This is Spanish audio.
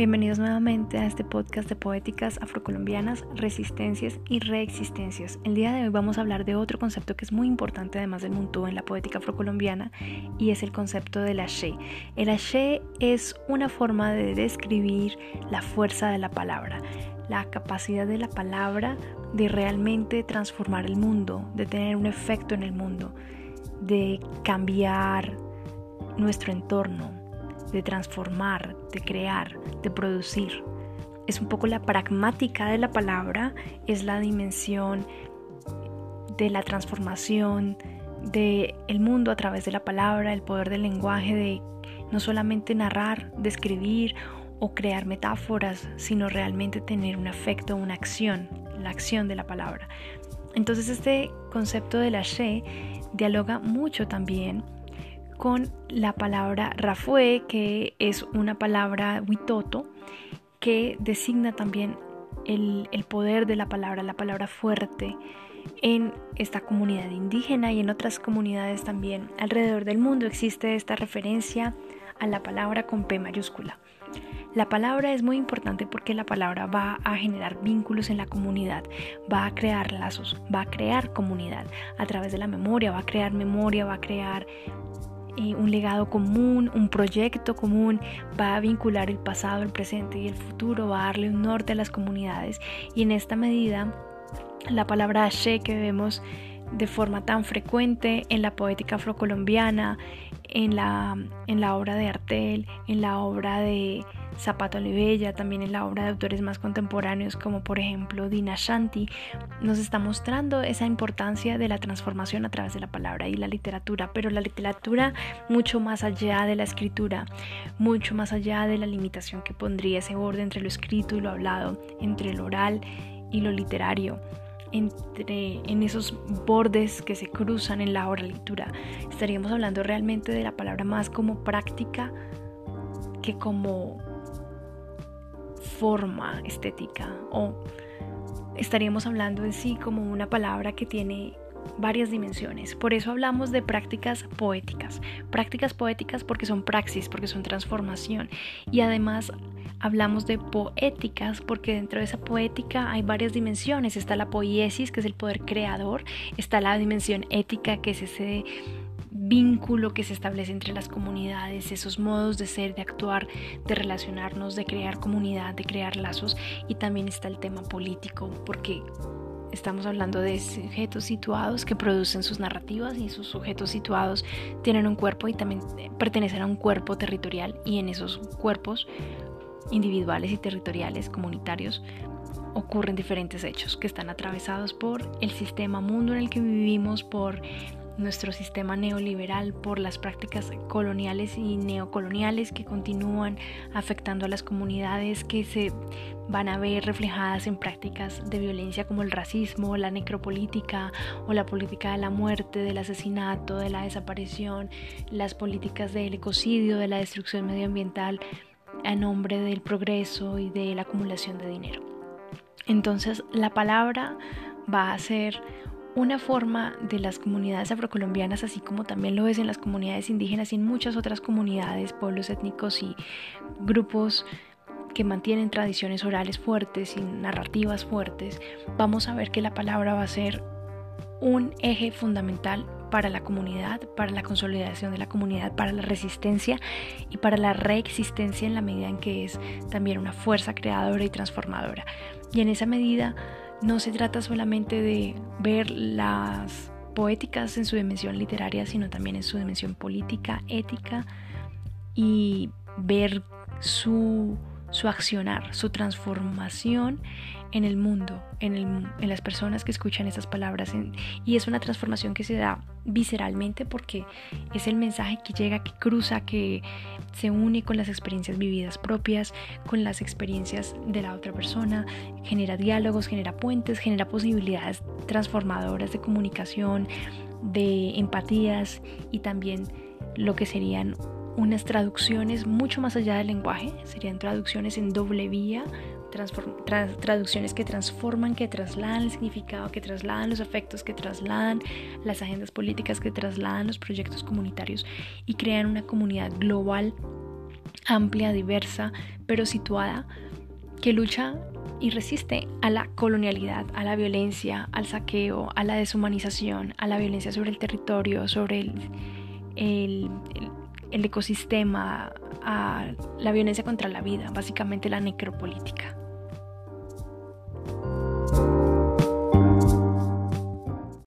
Bienvenidos nuevamente a este podcast de poéticas afrocolombianas, resistencias y reexistencias. El día de hoy vamos a hablar de otro concepto que es muy importante además del muntú en la poética afrocolombiana y es el concepto del haché. El haché es una forma de describir la fuerza de la palabra, la capacidad de la palabra de realmente transformar el mundo, de tener un efecto en el mundo, de cambiar nuestro entorno, de transformar, de crear, de producir. Es un poco la pragmática de la palabra, es la dimensión de la transformación del el mundo a través de la palabra, el poder del lenguaje, de no solamente narrar, describir o crear metáforas, sino realmente tener un efecto, una acción, la acción de la palabra. Entonces este concepto de la she dialoga mucho también con la palabra rafue, que es una palabra witoto, que designa también el, el, poder de la palabra, la palabra fuerte en esta comunidad indígena y en otras comunidades también alrededor del mundo existe esta referencia a la palabra con P mayúscula. La palabra es muy importante porque la palabra va a generar vínculos en la comunidad, va a crear lazos, va a crear comunidad a través de la memoria, va a crear memoria, va a crear eh, un legado común, un proyecto común, va a vincular el pasado, el presente y el futuro, va a darle un norte a las comunidades. Y en esta medida la palabra Ashe que vemos de forma tan frecuente en la poética afrocolombiana, en la, en la obra de Artel, en la obra de Zapato Olivella, también en la obra de autores más contemporáneos como por ejemplo Dina Shanti, nos está mostrando esa importancia de la transformación a través de la palabra y la literatura, pero la literatura mucho más allá de la escritura, mucho más allá de la limitación que pondría ese borde entre lo escrito y lo hablado, entre lo oral y lo literario entre en esos bordes que se cruzan en la oralitura. Estaríamos hablando realmente de la palabra más como práctica que como forma estética o estaríamos hablando en sí como una palabra que tiene varias dimensiones. Por eso hablamos de prácticas poéticas. Prácticas poéticas porque son praxis, porque son transformación. Y además hablamos de poéticas porque dentro de esa poética hay varias dimensiones. Está la poiesis, que es el poder creador. Está la dimensión ética, que es ese vínculo que se establece entre las comunidades, esos modos de ser, de actuar, de relacionarnos, de crear comunidad, de crear lazos. Y también está el tema político, porque Estamos hablando de sujetos situados que producen sus narrativas y sus sujetos situados tienen un cuerpo y también pertenecen a un cuerpo territorial y en esos cuerpos individuales y territoriales comunitarios ocurren diferentes hechos que están atravesados por el sistema mundo en el que vivimos, por nuestro sistema neoliberal, por las prácticas coloniales y neocoloniales que continúan afectando a las comunidades que se van a ver reflejadas en prácticas de violencia como el racismo, la necropolítica o la política de la muerte, del asesinato, de la desaparición, las políticas del ecocidio, de la destrucción medioambiental a nombre del progreso y de la acumulación de dinero. Entonces la palabra va a ser una forma de las comunidades afrocolombianas, así como también lo es en las comunidades indígenas y en muchas otras comunidades, pueblos étnicos y grupos que mantienen tradiciones orales fuertes y narrativas fuertes, vamos a ver que la palabra va a ser un eje fundamental para la comunidad, para la consolidación de la comunidad, para la resistencia y para la reexistencia en la medida en que es también una fuerza creadora y transformadora. Y en esa medida no se trata solamente de ver las poéticas en su dimensión literaria, sino también en su dimensión política, ética y ver su su accionar, su transformación en el mundo, en, las personas que escuchan esas palabras. y es una transformación que se da visceralmente porque es el mensaje que llega, que cruza, que se une con las experiencias vividas propias, con las experiencias de la otra persona, genera diálogos, genera puentes, genera posibilidades transformadoras de comunicación, de empatías y también lo que serían unas traducciones mucho más allá del lenguaje, serían traducciones en doble vía, tra traducciones que transforman, que trasladan el significado, que trasladan los afectos, que trasladan las agendas políticas, que trasladan los proyectos comunitarios y crean una comunidad global, amplia, diversa, pero situada, que lucha y resiste a la colonialidad, a la violencia, al saqueo, a la deshumanización, a la violencia sobre el territorio, sobre el, el, el el ecosistema, la violencia contra la vida, básicamente la necropolítica.